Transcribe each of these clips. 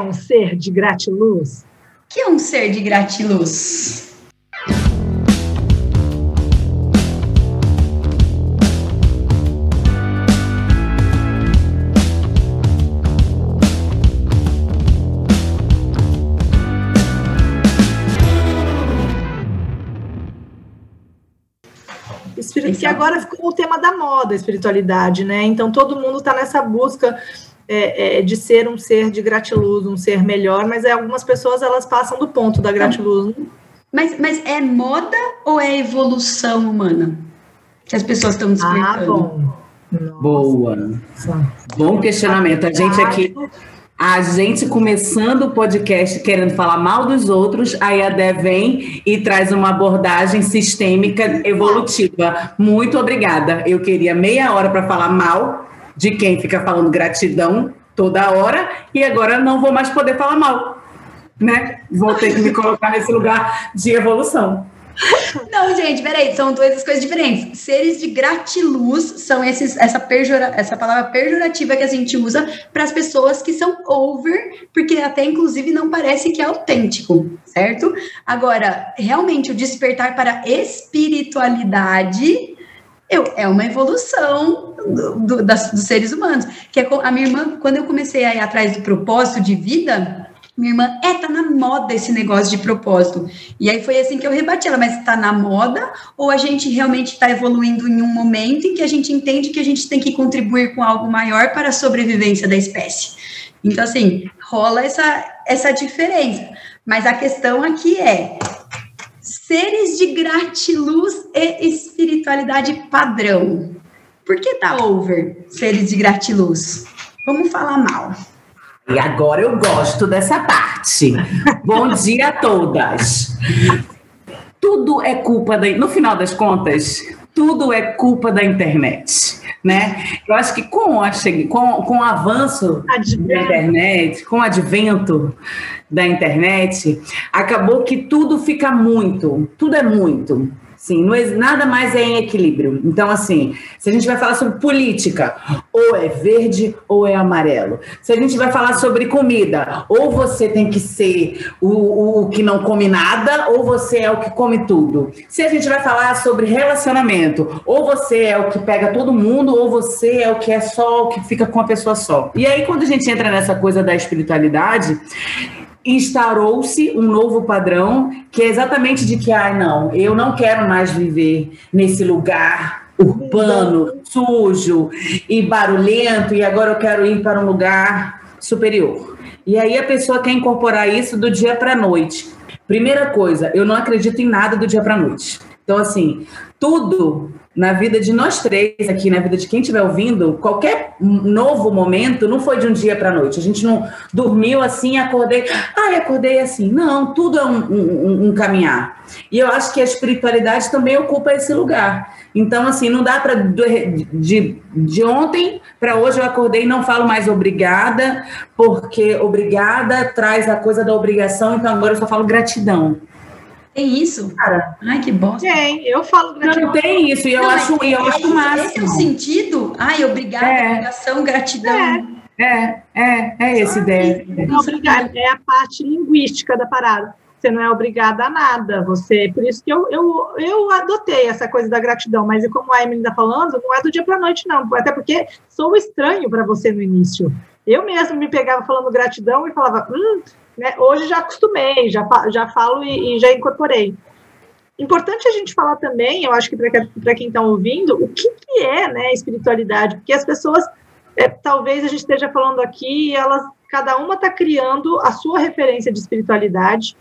é um ser de gratiluz? O que é um ser de gratiluz? que agora ficou o tema da moda, a espiritualidade, né? Então todo mundo está nessa busca é, é, de ser um ser de gratiluz, um ser melhor, mas é, algumas pessoas elas passam do ponto da gratiluz. Mas, mas é moda ou é evolução humana? Que as pessoas estão despertando. Ah, bom. Nossa. Boa. Bom questionamento. A gente aqui a gente começando o podcast querendo falar mal dos outros, aí a Dé vem e traz uma abordagem sistêmica evolutiva. Muito obrigada. Eu queria meia hora para falar mal de quem fica falando gratidão toda hora e agora não vou mais poder falar mal, né? Vou ter que me colocar nesse lugar de evolução. Não, gente, peraí, são duas coisas diferentes. Seres de gratiluz são esses, essa, pejora, essa palavra pejorativa que a gente usa para as pessoas que são over, porque até inclusive não parece que é autêntico, certo? Agora, realmente, o despertar para espiritualidade eu, é uma evolução do, do, das, dos seres humanos. Que é a minha irmã, quando eu comecei a ir atrás do propósito de vida, minha irmã, é, tá na moda esse negócio de propósito. E aí foi assim que eu rebati ela, mas tá na moda ou a gente realmente está evoluindo em um momento em que a gente entende que a gente tem que contribuir com algo maior para a sobrevivência da espécie? Então, assim, rola essa, essa diferença. Mas a questão aqui é seres de gratiluz e espiritualidade padrão. Por que tá over seres de gratiluz? Vamos falar mal. E agora eu gosto dessa parte. Bom dia a todas. Tudo é culpa da. No final das contas, tudo é culpa da internet. Né? Eu acho que com, a, com, com o avanço Advento. da internet, com o advento da internet, acabou que tudo fica muito, tudo é muito. Sim, não é, nada mais é em equilíbrio. Então, assim, se a gente vai falar sobre política, ou é verde ou é amarelo. Se a gente vai falar sobre comida, ou você tem que ser o, o que não come nada, ou você é o que come tudo. Se a gente vai falar sobre relacionamento, ou você é o que pega todo mundo, ou você é o que é só o que fica com a pessoa só. E aí, quando a gente entra nessa coisa da espiritualidade, instaurou-se um novo padrão que é exatamente de que, ah, não, eu não quero mais viver nesse lugar urbano, sujo e barulhento, e agora eu quero ir para um lugar superior. E aí a pessoa quer incorporar isso do dia para a noite. Primeira coisa, eu não acredito em nada do dia para a noite. Então, assim, tudo na vida de nós três aqui, na vida de quem estiver ouvindo, qualquer novo momento não foi de um dia para a noite. A gente não dormiu assim, acordei, ai, acordei assim. Não, tudo é um, um, um caminhar. E eu acho que a espiritualidade também ocupa esse lugar. Então, assim, não dá para de, de ontem para hoje eu acordei e não falo mais obrigada, porque obrigada traz a coisa da obrigação, então agora eu só falo gratidão. Tem isso? Cara, ai, que bosta. Tem, eu falo gratidão. Não, tem isso, e eu não, acho, é, eu acho máximo. Esse é o sentido? Ai, obrigada, é. obrigação, gratidão. É, é, é, é esse ideia. Não, obrigada, é a parte linguística da parada. Você não é obrigada a nada. Você, por isso que eu, eu, eu adotei essa coisa da gratidão, mas como a Emily está falando, não é do dia para a noite, não. Até porque sou estranho para você no início. Eu mesmo me pegava falando gratidão e falava, hum, né? Hoje já acostumei, já, já falo e, e já incorporei. Importante a gente falar também, eu acho que para quem está ouvindo, o que, que é né, espiritualidade, porque as pessoas, é, talvez a gente esteja falando aqui, elas, cada uma está criando a sua referência de espiritualidade,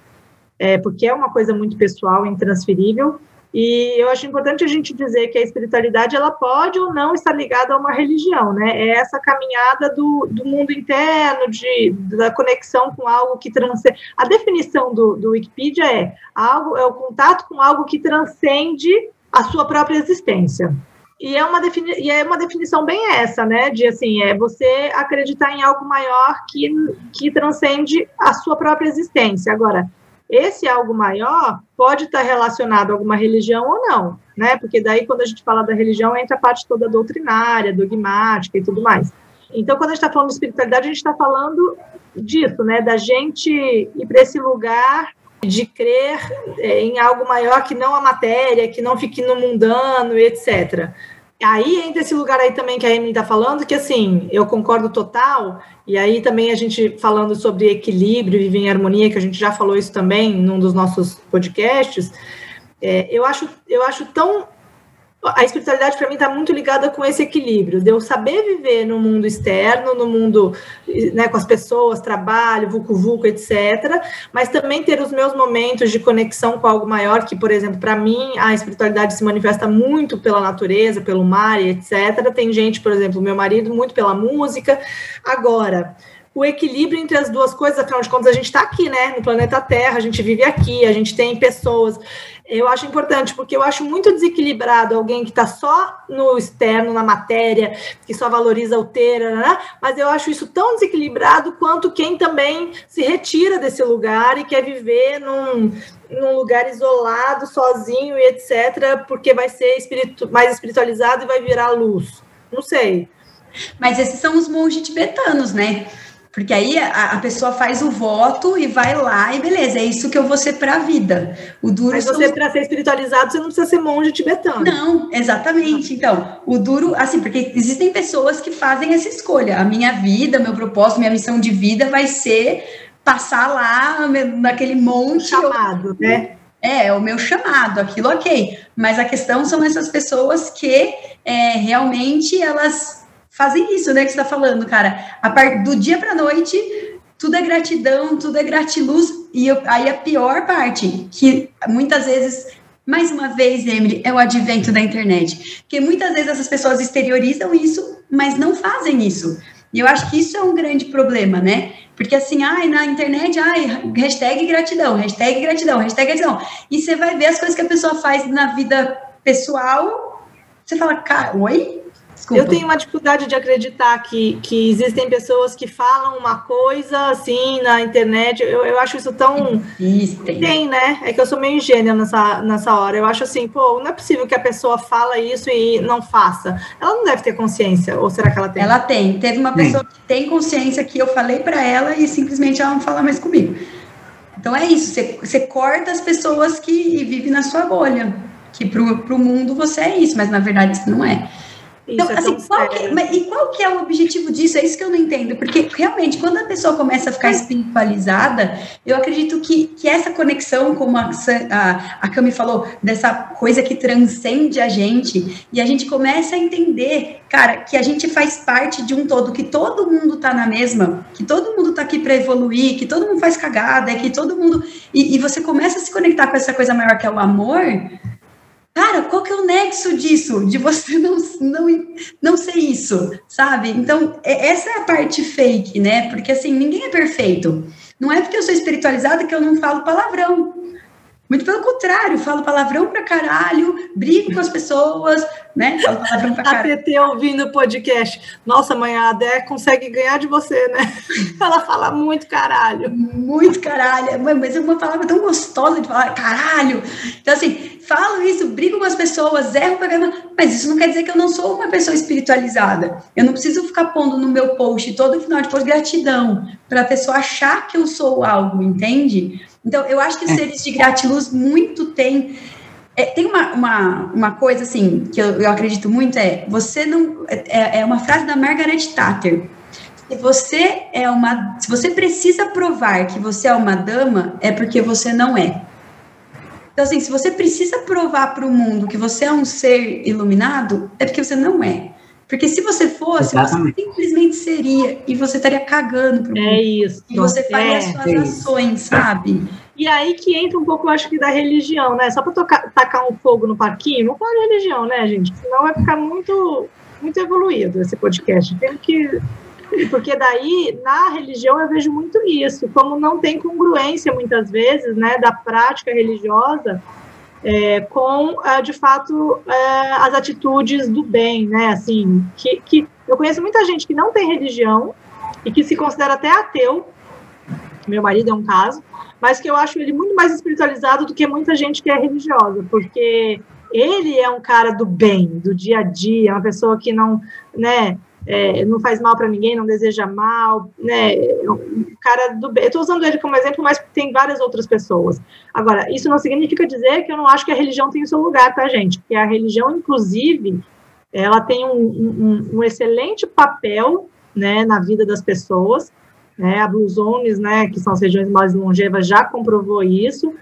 é, porque é uma coisa muito pessoal, intransferível, e eu acho importante a gente dizer que a espiritualidade ela pode ou não estar ligada a uma religião, né? É essa caminhada do, do mundo interno, de, da conexão com algo que transcende. A definição do, do Wikipedia é algo é o contato com algo que transcende a sua própria existência. E é uma, defini e é uma definição bem essa, né? De assim, é você acreditar em algo maior que, que transcende a sua própria existência. Agora, esse algo maior pode estar relacionado a alguma religião ou não, né? Porque daí, quando a gente fala da religião, entra a parte toda doutrinária, dogmática e tudo mais. Então, quando a gente está falando de espiritualidade, a gente está falando disso, né? Da gente ir para esse lugar de crer é, em algo maior que não a matéria, que não fique no mundano, etc. Aí entra esse lugar aí também que a Emily está falando, que assim, eu concordo total, e aí também a gente falando sobre equilíbrio, viver em harmonia, que a gente já falou isso também num dos nossos podcasts, é, eu, acho, eu acho tão a espiritualidade para mim está muito ligada com esse equilíbrio, de eu saber viver no mundo externo, no mundo né, com as pessoas, trabalho, vulco vulco, etc. Mas também ter os meus momentos de conexão com algo maior, que, por exemplo, para mim a espiritualidade se manifesta muito pela natureza, pelo mar, etc. Tem gente, por exemplo, meu marido, muito pela música. Agora, o equilíbrio entre as duas coisas, afinal de contas, a gente está aqui, né, no planeta Terra, a gente vive aqui, a gente tem pessoas eu acho importante, porque eu acho muito desequilibrado alguém que está só no externo, na matéria, que só valoriza o ter, né? mas eu acho isso tão desequilibrado quanto quem também se retira desse lugar e quer viver num, num lugar isolado, sozinho e etc., porque vai ser espiritu mais espiritualizado e vai virar luz. Não sei. Mas esses são os monges tibetanos, né? Porque aí a, a, pessoa faz o voto e vai lá e beleza, é isso que eu vou ser para a vida. O duro Mas você, para ser espiritualizado, você não precisa ser monge tibetano. Não, exatamente. Então, o duro, assim, porque existem pessoas que fazem essa escolha. A minha vida, meu propósito, minha missão de vida vai ser passar lá naquele monte. Chamado, né? É, é o meu chamado, aquilo ok. Mas a questão são essas pessoas que é, realmente elas fazem isso, né, que você está falando, cara. A. Do dia para noite, tudo é gratidão, tudo é gratiluz. E eu... aí a pior parte, que muitas vezes mais uma vez, Emily, é o advento da internet. Porque muitas vezes essas pessoas exteriorizam isso, mas não fazem isso. E eu acho que isso é um grande problema, né? Porque assim, ai, na internet, ai, hashtag gratidão, hashtag gratidão, hashtag gratidão. E você vai ver as coisas que a pessoa faz na vida pessoal, você fala, cara, oi? Desculpa. Eu tenho uma dificuldade de acreditar que, que existem pessoas que falam uma coisa assim na internet. Eu, eu acho isso tão. Existem. Tem, né? É que eu sou meio ingênua nessa, nessa hora. Eu acho assim, pô, não é possível que a pessoa fala isso e não faça. Ela não deve ter consciência, ou será que ela tem? Ela tem. Teve uma pessoa que tem consciência que eu falei para ela e simplesmente ela não fala mais comigo. Então é isso, você, você corta as pessoas que vivem na sua bolha. Que para o mundo você é isso, mas na verdade isso não é. Então, é assim, qual que, mas, e qual que é o objetivo disso? É isso que eu não entendo, porque realmente, quando a pessoa começa a ficar espiritualizada, eu acredito que, que essa conexão, como a, a, a Cami falou, dessa coisa que transcende a gente, e a gente começa a entender, cara, que a gente faz parte de um todo, que todo mundo tá na mesma, que todo mundo tá aqui para evoluir, que todo mundo faz cagada, que todo mundo. E, e você começa a se conectar com essa coisa maior que é o amor, Cara, qual que é o nexo disso? De você não, não, não ser isso, sabe? Então, é, essa é a parte fake, né? Porque assim, ninguém é perfeito. Não é porque eu sou espiritualizada que eu não falo palavrão. Muito pelo contrário, falo palavrão pra caralho, brigo com as pessoas, né? Falo palavrão pra caralho. A PT ouvindo o podcast. Nossa, mãe, a Adé consegue ganhar de você, né? Ela fala muito caralho. Muito caralho. Mas é uma palavra tão gostosa de falar, caralho. Então, assim, falo isso, brigo com as pessoas, erro pra caramba, mas isso não quer dizer que eu não sou uma pessoa espiritualizada. Eu não preciso ficar pondo no meu post todo final de post gratidão, para a pessoa achar que eu sou algo, entende? Então, eu acho que os é. seres de gratiluz muito têm. É, tem uma, uma, uma coisa assim que eu, eu acredito muito: é você não. É, é uma frase da Margaret Thatcher. Se você é uma. Se você precisa provar que você é uma dama, é porque você não é. Então, assim, se você precisa provar para o mundo que você é um ser iluminado, é porque você não é. Porque se você fosse, Exatamente. você simplesmente seria e você estaria cagando pro é mundo. É isso. E você faria é, as suas é ações, sabe? E aí que entra um pouco, eu acho que, da religião, né? Só para tacar um fogo no parquinho, não pode religião, né, gente? Senão vai ficar muito, muito evoluído esse podcast. Tem que. Porque daí, na religião, eu vejo muito isso, como não tem congruência, muitas vezes, né, da prática religiosa é, com, é, de fato, é, as atitudes do bem, né? Assim, que, que eu conheço muita gente que não tem religião e que se considera até ateu. Meu marido é um caso, mas que eu acho ele muito mais espiritualizado do que muita gente que é religiosa, porque ele é um cara do bem, do dia a dia, uma pessoa que não, né? É, não faz mal para ninguém, não deseja mal, né? O cara do bem. Eu estou usando ele como exemplo, mas tem várias outras pessoas. Agora, isso não significa dizer que eu não acho que a religião tem o seu lugar, tá, gente? Porque a religião, inclusive, ela tem um, um, um excelente papel, né, na vida das pessoas. Né? A Blue Zones, né, que são as regiões mais longevas, já comprovou isso,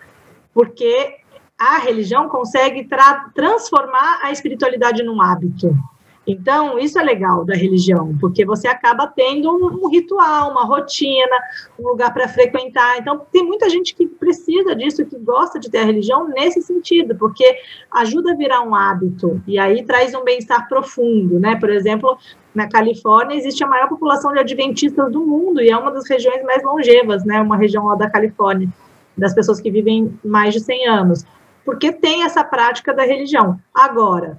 porque a religião consegue tra transformar a espiritualidade num hábito. Então, isso é legal da religião, porque você acaba tendo um, ritual, uma rotina, um lugar para frequentar. Então, tem muita gente que precisa disso, que gosta de ter a religião nesse sentido, porque ajuda a virar um hábito e aí traz um bem-estar profundo, né? Por exemplo, na Califórnia existe a maior população de adventistas do mundo e é uma das regiões mais longevas, né? Uma região lá da Califórnia, das pessoas que vivem mais de 100 anos, porque tem essa prática da religião. Agora,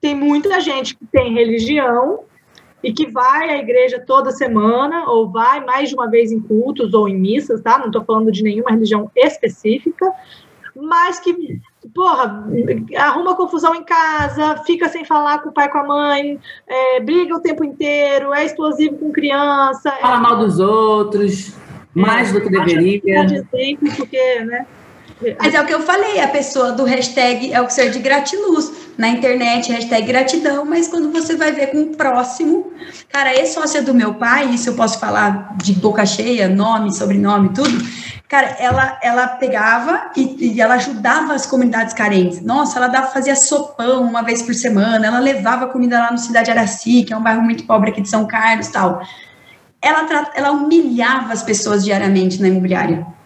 tem muita gente que tem religião e que vai à igreja toda semana, ou vai mais de uma vez em cultos ou em missas, tá? Não estou falando de nenhuma religião específica, mas que, porra, arruma confusão em casa, fica sem falar com o pai e com a mãe, é, briga o tempo inteiro, é explosivo com criança. Fala é... mal dos outros, mais é, do que deveria. Que porque, né? Mas é o que eu falei, a pessoa do hashtag é o ser de gratiluz. Na internet, hashtag gratidão, mas quando você vai ver com o próximo, cara, ex-sócia do meu pai, isso eu posso falar de boca cheia, nome, sobrenome, tudo. Cara, ela, ela pegava e, e ela ajudava as comunidades carentes. Nossa, ela dava, fazia sopão uma vez por semana, ela levava comida lá no Cidade Araci, que é um bairro muito pobre aqui de São Carlos tal. Ela, ela humilhava as pessoas diariamente na imobiliária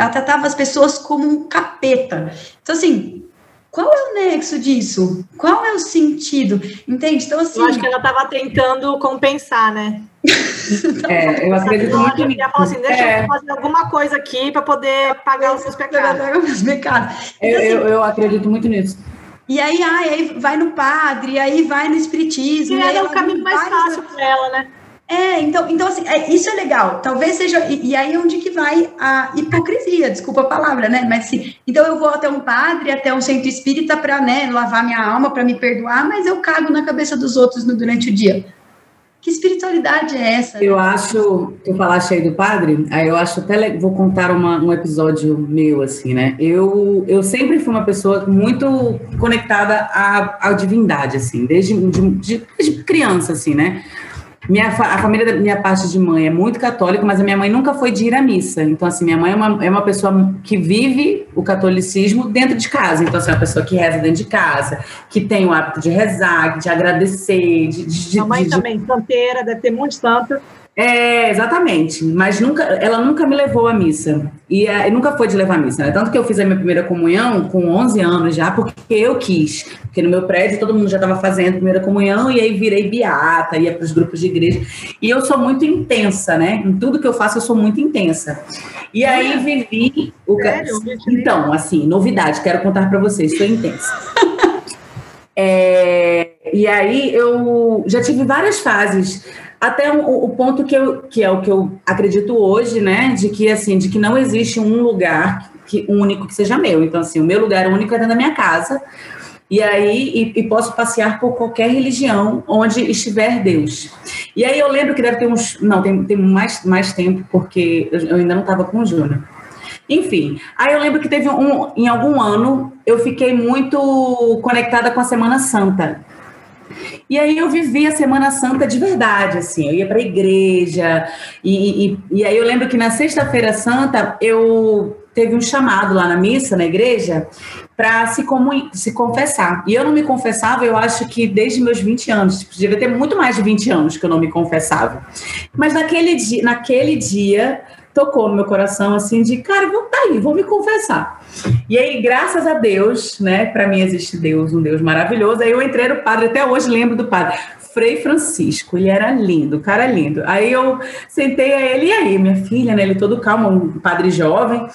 ela tratava as pessoas como um capeta. Então, assim, qual é o nexo disso? Qual é o sentido? Entende? Então, assim. Eu acho que ela estava tentando compensar, né? é, eu acredito muito nisso. Ela falou assim: deixa é. eu fazer alguma coisa aqui para poder pagar os seus pecados. Os pecados. Então, assim, eu, eu acredito muito nisso. E aí, aí vai no padre, aí vai no espiritismo. E, e é o caminho mais fácil para ela, né? É, então, então assim, é, isso é legal. Talvez seja. E, e, aí é onde que vai a hipocrisia, desculpa a palavra, né? Mas assim, então eu vou até um padre, até um centro espírita para né, lavar minha alma, para me perdoar, mas eu cago na cabeça dos outros no, durante o dia. Que espiritualidade é essa? Eu acho, tu falaste aí do padre, aí eu acho até vou contar uma, um episódio meu, assim, né? Eu, eu sempre fui uma pessoa muito conectada à, à divindade, assim, desde de, de criança, assim, né? Minha, a família da minha parte de mãe é muito católica, mas a minha mãe nunca foi de ir à missa. Então, assim, minha mãe é uma, é uma pessoa que vive o catolicismo dentro de casa. Então, assim, é uma pessoa que reza dentro de casa, que tem o hábito de rezar, de agradecer. De, de, mãe de, também, de... santeira, deve ter muito santa. É, exatamente. Mas nunca, ela nunca me levou à missa. E, é, nunca foi de levar à missa, né? Tanto que eu fiz a minha primeira comunhão com 11 anos já, porque eu quis. Porque no meu prédio todo mundo já estava fazendo primeira comunhão, e aí virei beata, ia para os grupos de igreja. E eu sou muito intensa, né? Em tudo que eu faço, eu sou muito intensa. E aí vivi. O... Então, assim, novidade, quero contar para vocês, sou intensa. É, e aí eu já tive várias fases até o, o, ponto que, eu, que é o que eu acredito hoje, né, de que assim, de que não existe um lugar que, único que seja meu. Então, assim, o meu lugar único é dentro da minha casa. E aí, e, e, posso passear por qualquer religião onde estiver Deus. E aí eu lembro que deve ter uns. Não, tem, tem mais, mais tempo, porque eu ainda não estava com o Júnior. Enfim, aí eu lembro que teve um. Em algum ano, eu fiquei muito conectada com a Semana Santa. E aí eu vivi a Semana Santa de verdade, assim, eu ia para a igreja, e, e, e aí eu lembro que na Sexta-feira Santa eu teve um chamado lá na missa, na igreja, para se, se confessar. E eu não me confessava, eu acho que desde meus 20 anos, tipo, devia ter muito mais de 20 anos que eu não me confessava. Mas naquele dia, naquele dia tocou no meu coração assim de, cara, vou tá aí, vou me confessar. E aí, graças a Deus, né, para mim existe Deus, um Deus maravilhoso. Aí eu entrei no padre, até hoje lembro do padre. Frei Francisco, ele era lindo, cara lindo. Aí eu sentei a ele, e aí, minha filha, né? Ele todo calmo, um padre jovem.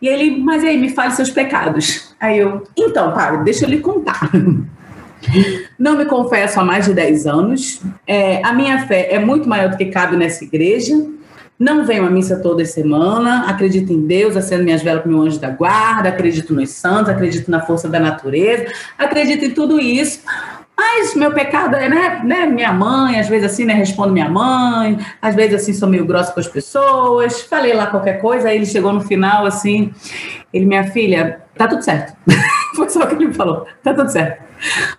E ele, mas aí, me fale seus pecados. Aí eu, então, padre, deixa eu lhe contar. Não me confesso há mais de 10 anos. É, a minha fé é muito maior do que cabe nessa igreja. Não venho à missa toda semana, acredito em Deus, acendo minhas velas com meu anjo da guarda, acredito nos santos, acredito na força da natureza, acredito em tudo isso. Mas meu pecado é, né, né, minha mãe, às vezes assim, né, respondo minha mãe, às vezes assim, sou meio grossa com as pessoas, falei lá qualquer coisa, aí ele chegou no final, assim, ele, minha filha, tá tudo certo. Foi só o que ele me falou, tá tudo certo.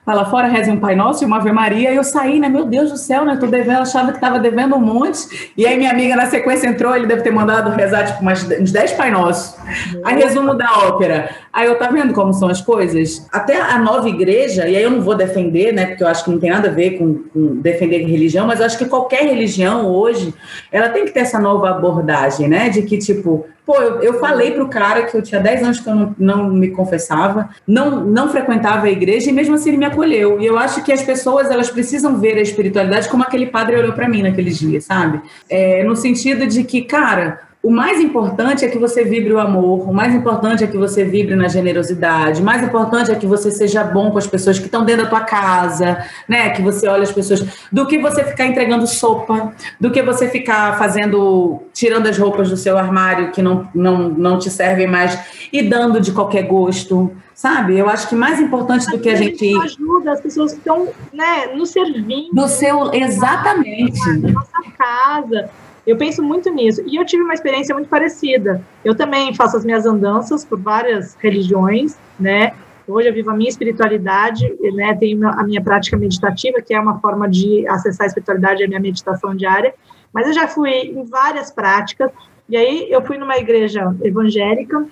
Vai lá fora, reze um Pai Nosso e uma Ave Maria. E eu saí, né? Meu Deus do céu, né? Tô devendo, achava que tava devendo um monte. E aí minha amiga na sequência entrou, ele deve ter mandado rezar tipo umas, uns 10 Pai Nossos. Aí resumo da ópera. Aí eu tá vendo como são as coisas? Até a nova igreja, e aí eu não vou defender, né? Porque eu acho que não tem nada a ver com, com defender religião, mas eu acho que qualquer religião hoje, ela tem que ter essa nova abordagem, né? De que, tipo, Pô, eu, eu falei pro cara que eu tinha 10 anos que eu não, não me confessava, não, não frequentava a igreja e mesmo assim ele me acolheu. E eu acho que as pessoas elas precisam ver a espiritualidade como aquele padre olhou para mim naqueles dias, sabe? É, no sentido de que, cara, o mais importante é que você vibre o amor, o mais importante é que você vibre na generosidade, o mais importante é que você seja bom com as pessoas que estão dentro da tua casa, né? Que você olhe as pessoas, do que você ficar entregando sopa, do que você ficar fazendo, tirando as roupas do seu armário que não, não, não te servem mais e dando de qualquer gosto, sabe? Eu acho que mais importante do que a gente ajuda as pessoas que estão, né, nos servindo, do seu exatamente, na nossa casa eu penso muito nisso. E eu tive uma experiência muito parecida. Eu também faço as minhas andanças por várias religiões, né? Hoje eu vivo a minha espiritualidade, né? Tenho a minha prática meditativa, que é uma forma de acessar a espiritualidade, a minha meditação diária. Mas eu já fui em várias práticas. E aí eu fui numa igreja evangélica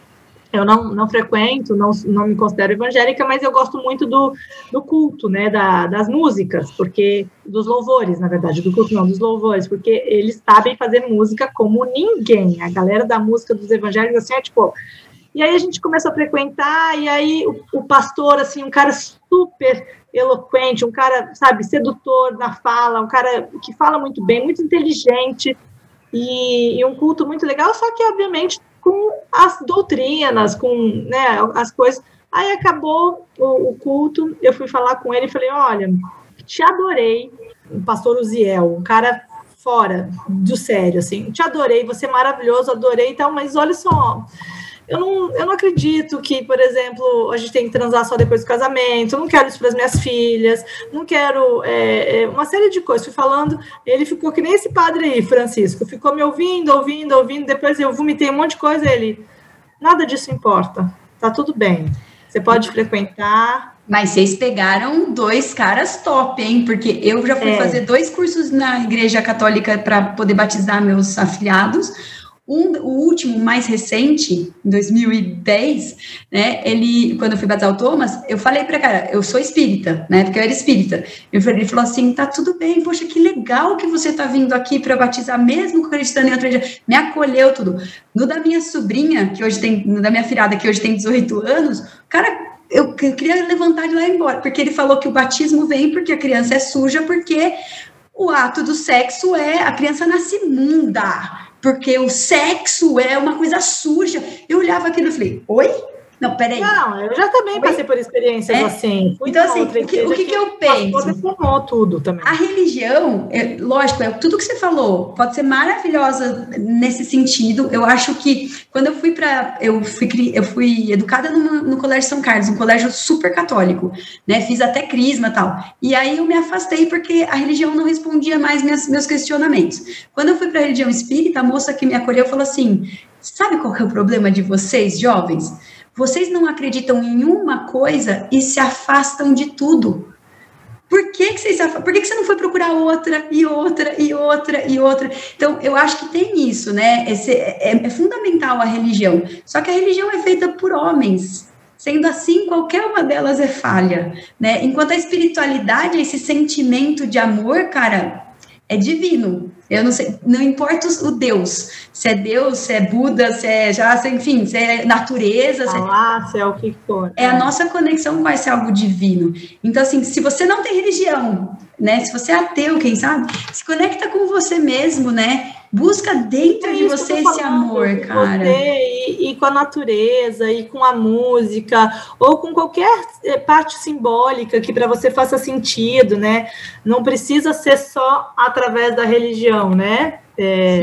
eu não, não frequento, não, não me considero evangélica, mas eu gosto muito do, do culto, né, da, das músicas, porque dos louvores, na verdade, do culto não, dos louvores, porque eles sabem fazer música como ninguém. A galera da música dos evangélicos, assim, é tipo. E aí a gente começou a frequentar, e aí o, o pastor, assim, um cara super eloquente, um cara, sabe, sedutor na fala, um cara que fala muito bem, muito inteligente, e, e um culto muito legal, só que, obviamente, com as doutrinas, com né, as coisas. Aí acabou o, o, culto, eu fui falar com ele e falei: olha, te adorei, o pastor Uziel, um cara fora do sério, assim, te adorei, você é maravilhoso, adorei e tal, mas olha só, eu não, eu não acredito que, por exemplo, a gente tem que transar só depois do casamento, eu não quero isso para as minhas filhas, não quero é, é, uma série de coisas. Fui falando, ele ficou que nem esse padre aí, Francisco, ficou me ouvindo, ouvindo, ouvindo, depois eu vomitei um monte de coisa, ele, nada disso importa, tá tudo bem, você pode frequentar, mas vocês pegaram dois caras top, hein? Porque eu já fui é. fazer dois cursos na Igreja Católica para poder batizar meus afiliados. Um, o último, mais recente, em 2010, né, ele, quando eu fui batizar o Thomas, eu falei para cara, eu sou espírita, né, porque eu era espírita. ele falou assim, tá tudo bem, poxa, que legal que você tá vindo aqui para batizar, mesmo acreditando em outra igreja. Me acolheu tudo. No da minha sobrinha, que hoje tem, no da minha filhada, que hoje tem 18 anos, cara eu queria levantar de lá e ir embora, porque ele falou que o batismo vem porque a criança é suja, porque o ato do sexo é a criança nasce imunda porque o sexo é uma coisa suja. Eu olhava aquilo e falei, oi? Não, peraí. Não, eu já também passei por experiências é? assim. Fui então, assim, o que, o que, que, eu penso? tudo também. A religião, é, lógico, é tudo que você falou, pode ser maravilhosa nesse sentido. Eu acho que quando eu fui para. Eu fui, eu fui educada no, no Colégio São Carlos, um colégio super católico, né? Fiz até crisma e tal. E aí eu me afastei porque a religião não respondia mais minhas, meus questionamentos. Quando eu fui para a religião espírita, a moça que me acolheu falou assim: sabe qual é o problema de vocês, jovens? Vocês não acreditam em uma coisa e se afastam de tudo. Por que, que vocês Por que, que você não foi procurar outra e outra e outra e outra? Então, eu acho que tem isso, né? Esse, é, é fundamental a religião. Só que a religião é feita por homens. Sendo assim, qualquer uma delas é falha, né? Enquanto a espiritualidade, esse sentimento de amor, cara, é divino. Eu não sei, não importa o Deus, se é Deus, se é Buda, se é já, enfim, se é natureza, se, ah, se é o que for. É a nossa conexão vai ser algo divino. Então assim, se você não tem religião, né? Se você é ateu, quem sabe, se conecta com você mesmo, né? Busca dentro é de você esse amor, cara. E, e, com a natureza, e com a música, ou com qualquer eh, parte simbólica que para você faça sentido, né? Não precisa ser só através da religião, né? É,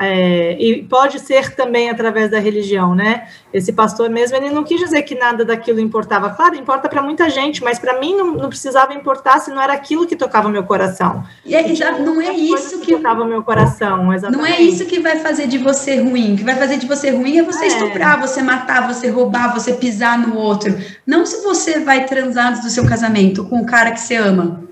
é, e pode ser também através da religião, né? Esse pastor mesmo, ele não quis dizer que nada daquilo importava. Claro, importa para muita gente, mas para mim não, não, precisava importar se não era aquilo que tocava meu coração. E é, não é isso que, tocava meu coração, exatamente. Não é isso que vai fazer de você ruim. O que vai fazer de você ruim é você é. estuprar, você matar, você roubar, você pisar no outro. Não se você vai transar antes do seu casamento com o cara que você ama.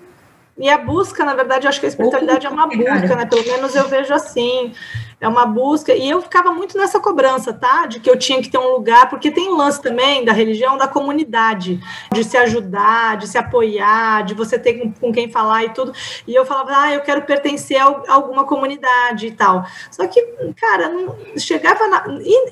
E a busca, na verdade, eu acho que a espiritualidade é uma busca, né? Pelo menos eu vejo assim. É uma busca. E eu ficava muito nessa cobrança, tá? De que eu tinha que ter um lugar, porque tem um lance também da religião, da comunidade, de se ajudar, de se apoiar, de você ter com, com quem falar e tudo. E eu falava, ah, eu quero pertencer a alguma comunidade e tal. Só que, cara, não, chegava na,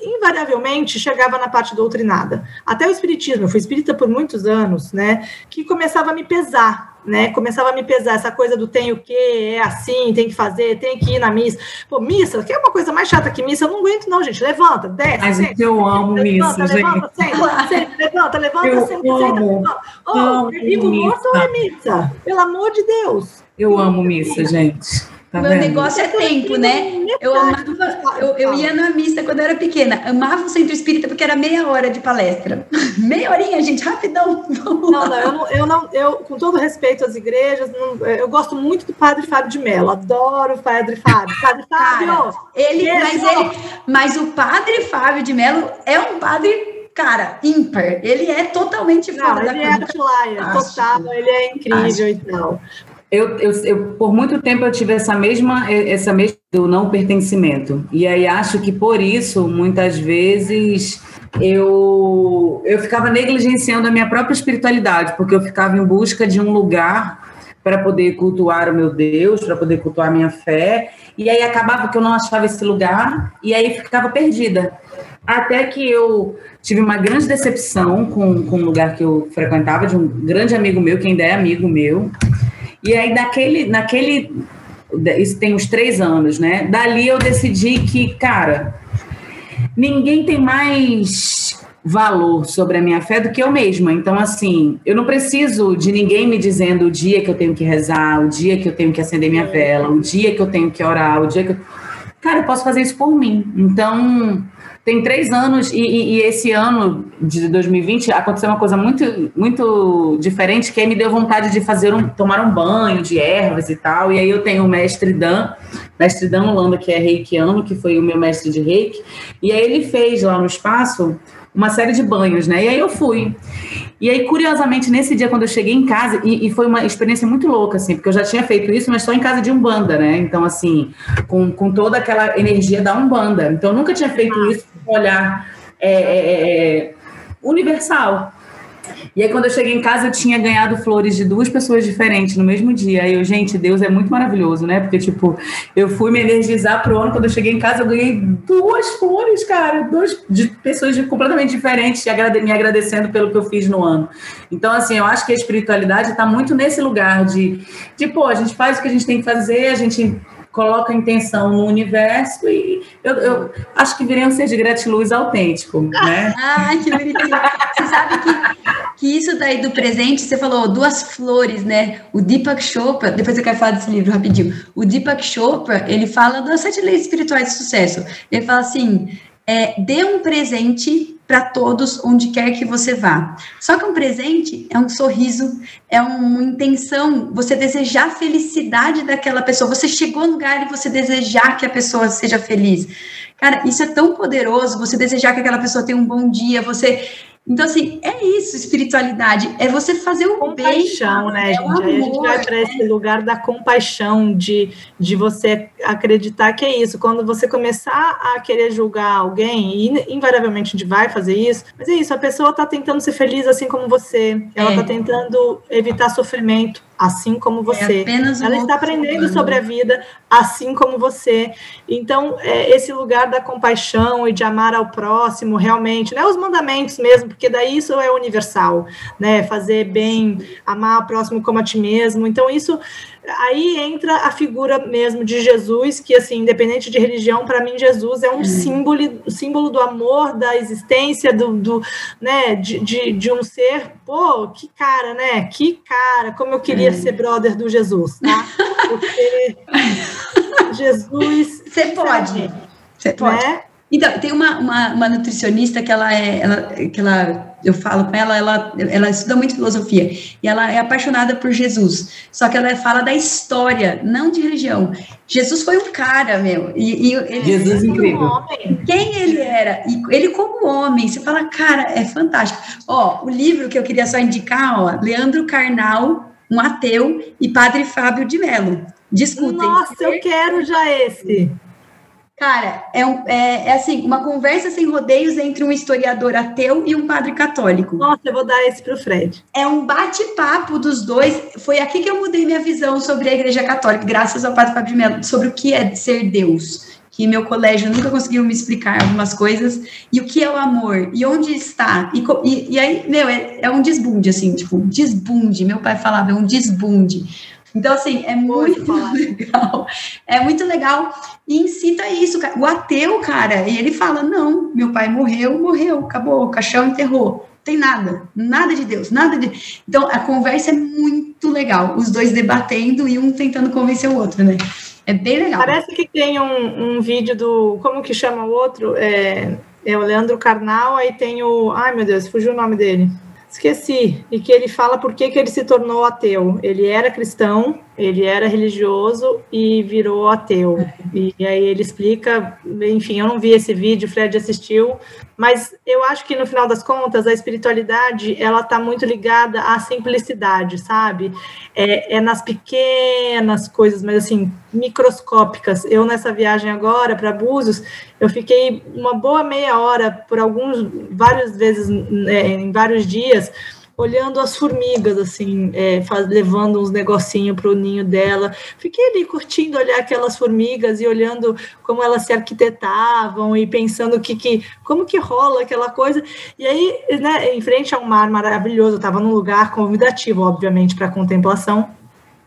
invariavelmente chegava na parte doutrinada. Até o espiritismo, eu fui espírita por muitos anos, né? Que começava a me pesar né? Começava a me pesar essa coisa do tem o quê, é assim, tem que fazer, tem que ir na missa. Pô, missa, que é uma coisa mais chata que missa, eu não aguento, não, gente. Levanta, desce. Mas senta, eu amo levanta, missa, levanta, gente. Senta, senta, levanta, levanta, eu senta, amo, senta, levanta. Oh, é vivo morto ou é missa? Pelo amor de Deus. Eu amo missa, gente. Tá Meu vendo? negócio é tempo, né? Eu, amava, eu, eu ia na missa quando eu era pequena, amava o centro espírita porque era meia hora de palestra. meia horinha, gente, rapidão. Não, não, eu não, eu não, eu, com todo respeito às igrejas, não, eu gosto muito do padre Fábio de Mello, adoro o padre Fábio. Padre Fábio! Cara, ele, mas, ele, mas o padre Fábio de Mello é um padre cara, ímpar. Ele é totalmente fora não, da ele é outlier, total, ele é incrível Acho. e tal. Eu, eu, eu, por muito tempo eu tive essa mesma essa mesma do não pertencimento. E aí acho que por isso muitas vezes eu eu ficava negligenciando a minha própria espiritualidade porque eu ficava em busca de um lugar para poder cultuar o meu Deus para poder cultuar a minha fé. E aí acabava que eu não achava esse lugar e aí ficava perdida. Até que eu tive uma grande decepção com, com um lugar que eu frequentava de um grande amigo meu que ainda é amigo meu e aí, naquele, naquele. Isso tem uns três anos, né? Dali eu decidi que, cara, ninguém tem mais valor sobre a minha fé do que eu mesma. Então, assim, eu não preciso de ninguém me dizendo o dia que eu tenho que rezar, o dia que eu tenho que acender minha vela, o dia que eu tenho que orar, o dia que eu... Cara, eu posso fazer isso por mim. Então, tem três anos e, e, e, esse ano de 2020 aconteceu uma coisa muito muito diferente que aí me deu vontade de fazer um tomar um banho de ervas e tal e aí eu tenho o mestre Dan mestre Dan Holanda que é reikiano que foi o meu mestre de reiki e aí ele fez lá no espaço uma série de banhos, né? E aí eu fui. E aí, curiosamente, nesse dia, quando eu cheguei em casa, e, e, foi uma experiência muito louca, assim, porque eu já tinha feito isso, mas só em casa de Umbanda, né? Então, assim, com, com toda aquela energia da Umbanda. Então, eu nunca tinha feito isso com um olhar é, é, é universal. E aí, quando eu cheguei em casa, eu tinha ganhado flores de duas pessoas diferentes no mesmo dia. Aí eu, gente, Deus é muito maravilhoso, né? Porque, tipo, eu fui me energizar pro ano. Quando eu cheguei em casa, eu ganhei duas flores, cara. Duas de pessoas completamente diferentes me agradecendo pelo que eu fiz no ano. Então, assim, eu acho que a espiritualidade está muito nesse lugar de, de, pô, a gente faz o que a gente tem que fazer, a gente coloca a intenção no universo e eu, eu acho que virei um ser de gratiluz autêntico, né? ah, que bonitinho. Você sabe que, que isso daí do presente, você falou duas flores, né? O Deepak Chopra, depois eu quero falar desse livro rapidinho. O Deepak Chopra, ele fala das sete leis espirituais de sucesso. Ele fala assim, é, dê um presente para todos onde quer que você vá. Só que um presente é um sorriso, é uma intenção, você desejar a felicidade daquela pessoa. Você chegou no lugar e você desejar que a pessoa seja feliz. Cara, isso é tão poderoso, você desejar que aquela pessoa tenha um bom dia, você então, assim, é isso, espiritualidade. É você fazer o compaixão, bem. né, é gente? Aí a gente vai para esse lugar da compaixão, de, de você acreditar que é isso. Quando você começar a querer julgar alguém, e invariavelmente a gente vai fazer isso, mas é isso, a pessoa está tentando ser feliz assim como você. Ela está é. tentando evitar sofrimento assim como é você. É ela está aprendendo sobre a vida, assim como você. Então, é esse lugar da compaixão e de amar ao próximo, realmente, né? Os mandamentos mesmo, porque daí isso é universal, né? Fazer bem, amar o próximo como a ti mesmo. Então, isso aí entra a figura mesmo de Jesus, que assim, independente de religião, para mim Jesus é um uhum. símbolo, símbolo do amor, da existência, do, do né, de, de, de, um ser, pô, que cara, né? Que cara, como eu queria uhum. ser brother do Jesus, tá? Porque Jesus. Você pode. Você pode. Né? Então, tem uma, uma, uma, nutricionista que ela é, ela, que ela, eu falo com ela, ela, ela estuda muito filosofia, e ela é apaixonada por Jesus, só que ela fala da história, não de religião. Jesus foi um cara, meu, e, e ele, Jesus é incrível. Um homem. Quem ele era? E ele como homem, você fala, cara, é fantástico. Ó, o livro que eu queria só indicar, ó, Leandro Carnal, um ateu, e Padre Fábio de Mello. Discutem. Nossa, eu quero já esse. Cara, é, um, é, é, assim, uma conversa sem rodeios entre um historiador ateu e um padre católico. Nossa, eu vou dar esse para o Fred. É um bate-papo dos dois. Foi aqui que eu mudei minha visão sobre a Igreja Católica, graças ao padre Fábio de Mello, sobre o que é ser Deus. Que meu colégio nunca conseguiu me explicar algumas coisas. E o que é o amor? E onde está? E, e, e aí, meu, é, é um desbunde, assim, tipo, desbunde. Meu pai falava, é um desbunde então, assim, é muito legal. É muito legal. E incita isso. O ateu, cara, e ele fala: não, meu pai morreu, morreu, acabou, o caixão enterrou. Tem nada, nada de Deus, nada de. Então, a conversa é muito legal. Os dois debatendo e um tentando convencer o outro, né? É bem legal. Parece que tem um, um vídeo do. Como que chama o outro? É, é o Leandro Carnal, aí tem o. Ai, meu Deus, fugiu o nome dele. Esqueci. E que ele fala por que, que ele se tornou ateu. Ele era cristão, ele era religioso e virou ateu. E, e aí ele explica, enfim, eu não vi esse vídeo, o Fred assistiu, mas eu acho que no final das contas a espiritualidade ela está muito ligada à simplicidade, sabe? É, é nas pequenas coisas, mas assim microscópicas. Eu nessa viagem agora para Búzios, eu fiquei uma boa meia hora por alguns várias vezes é, em vários dias olhando as formigas, assim, é, faz, levando uns negocinhos para o ninho dela. Fiquei ali curtindo olhar aquelas formigas e olhando como elas se arquitetavam e pensando que, que como que rola aquela coisa. E aí, né, em frente a um mar maravilhoso, eu estava num lugar convidativo, obviamente, para contemplação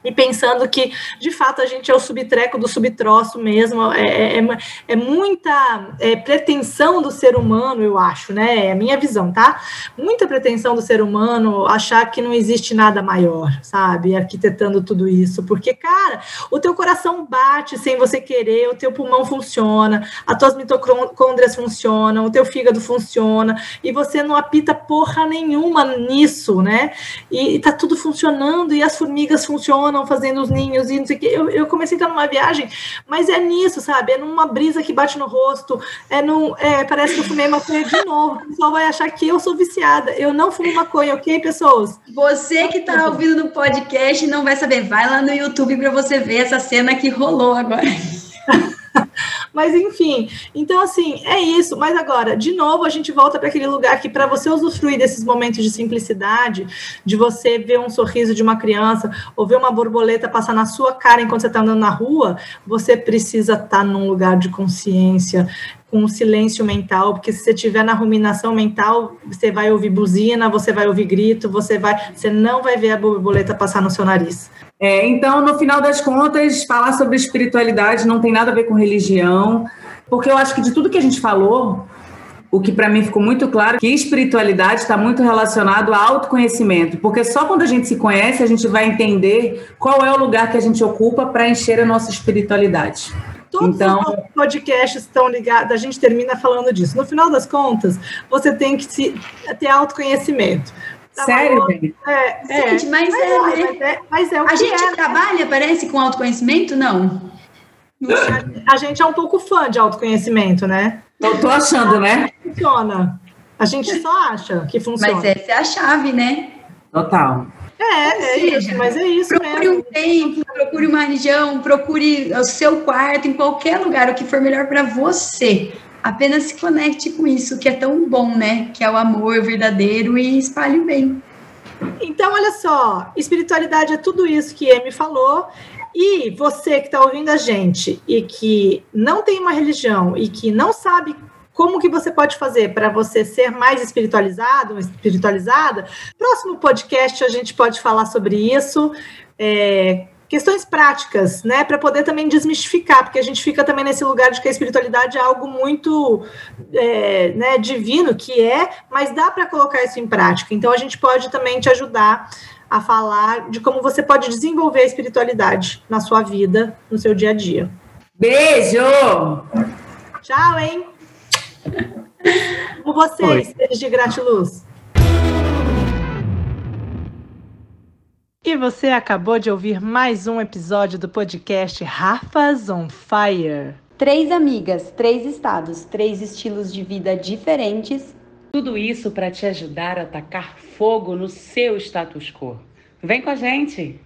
e pensando que, de fato, a gente é o subtreco do subtroço mesmo, é, é, é, é muita é, pretensão do ser humano, eu acho, né? É a minha visão, tá? Muita pretensão do ser humano achar que não existe nada maior, sabe? Arquitetando tudo isso, porque, cara, o teu coração bate sem você querer, o teu pulmão funciona, as tuas mitocôndrias funcionam, o teu fígado funciona, e você não apita porra nenhuma nisso, né? E, e tá tudo funcionando, e as formigas funcionam funcionam fazendo os ninhos e não sei o que. Eu, eu comecei a entrar numa viagem, mas é nisso, sabe? É numa brisa que bate no rosto, é num. É, parece que eu fumei maconha de novo. O pessoal vai achar que eu sou viciada. Eu não fumo maconha, ok, pessoas? Você que tá ouvindo no podcast não vai saber, vai lá no YouTube para você ver essa cena que rolou agora. Mas enfim, então assim, é isso. Mas agora, de novo, a gente volta para aquele lugar que para você usufruir desses momentos de simplicidade, de você ver um sorriso de uma criança ou ver uma borboleta passar na sua cara enquanto você está andando na rua, você precisa estar tá num lugar de consciência, com silêncio mental, porque se você estiver na ruminação mental, você vai ouvir buzina, você vai ouvir grito, você vai, você não vai ver a borboleta passar no seu nariz. É, então, no final das contas, falar sobre espiritualidade não tem nada a ver com religião, porque eu acho que de tudo que a gente falou, o que para mim ficou muito claro que espiritualidade está muito relacionado ao autoconhecimento, porque só quando a gente se conhece a gente vai entender qual é o lugar que a gente ocupa para encher a nossa espiritualidade. Todos então, os podcasts estão ligados, a gente termina falando disso. No final das contas, você tem que se, ter autoconhecimento. Tá Sério, bem? É, Gente, é, mas, mas, é, é, mas, é, mas é o A gente é, trabalha, parece, com autoconhecimento? Não. A gente é um pouco fã de autoconhecimento, né? Eu tô achando, né? Funciona. A gente só acha que funciona. Mas essa é a chave, né? Total. É, é seja, isso, mas é isso procure mesmo. um templo, procure uma religião, procure o seu quarto, em qualquer lugar, o que for melhor para você. Apenas se conecte com isso, que é tão bom, né? Que é o amor verdadeiro e espalhe o bem. Então, olha só, espiritualidade é tudo isso que Amy falou. E você que está ouvindo a gente e que não tem uma religião e que não sabe como que você pode fazer para você ser mais espiritualizado, espiritualizada? Próximo podcast a gente pode falar sobre isso. É, questões práticas, né, para poder também desmistificar, porque a gente fica também nesse lugar de que a espiritualidade é algo muito é, né, divino, que é, mas dá para colocar isso em prática. Então a gente pode também te ajudar a falar de como você pode desenvolver a espiritualidade na sua vida, no seu dia a dia. Beijo! Tchau, hein? Com vocês, seres de gratiluz. E você acabou de ouvir mais um episódio do podcast Rafas on Fire. Três amigas, três estados, três estilos de vida diferentes. Tudo isso para te ajudar a tacar fogo no seu status quo. Vem com a gente!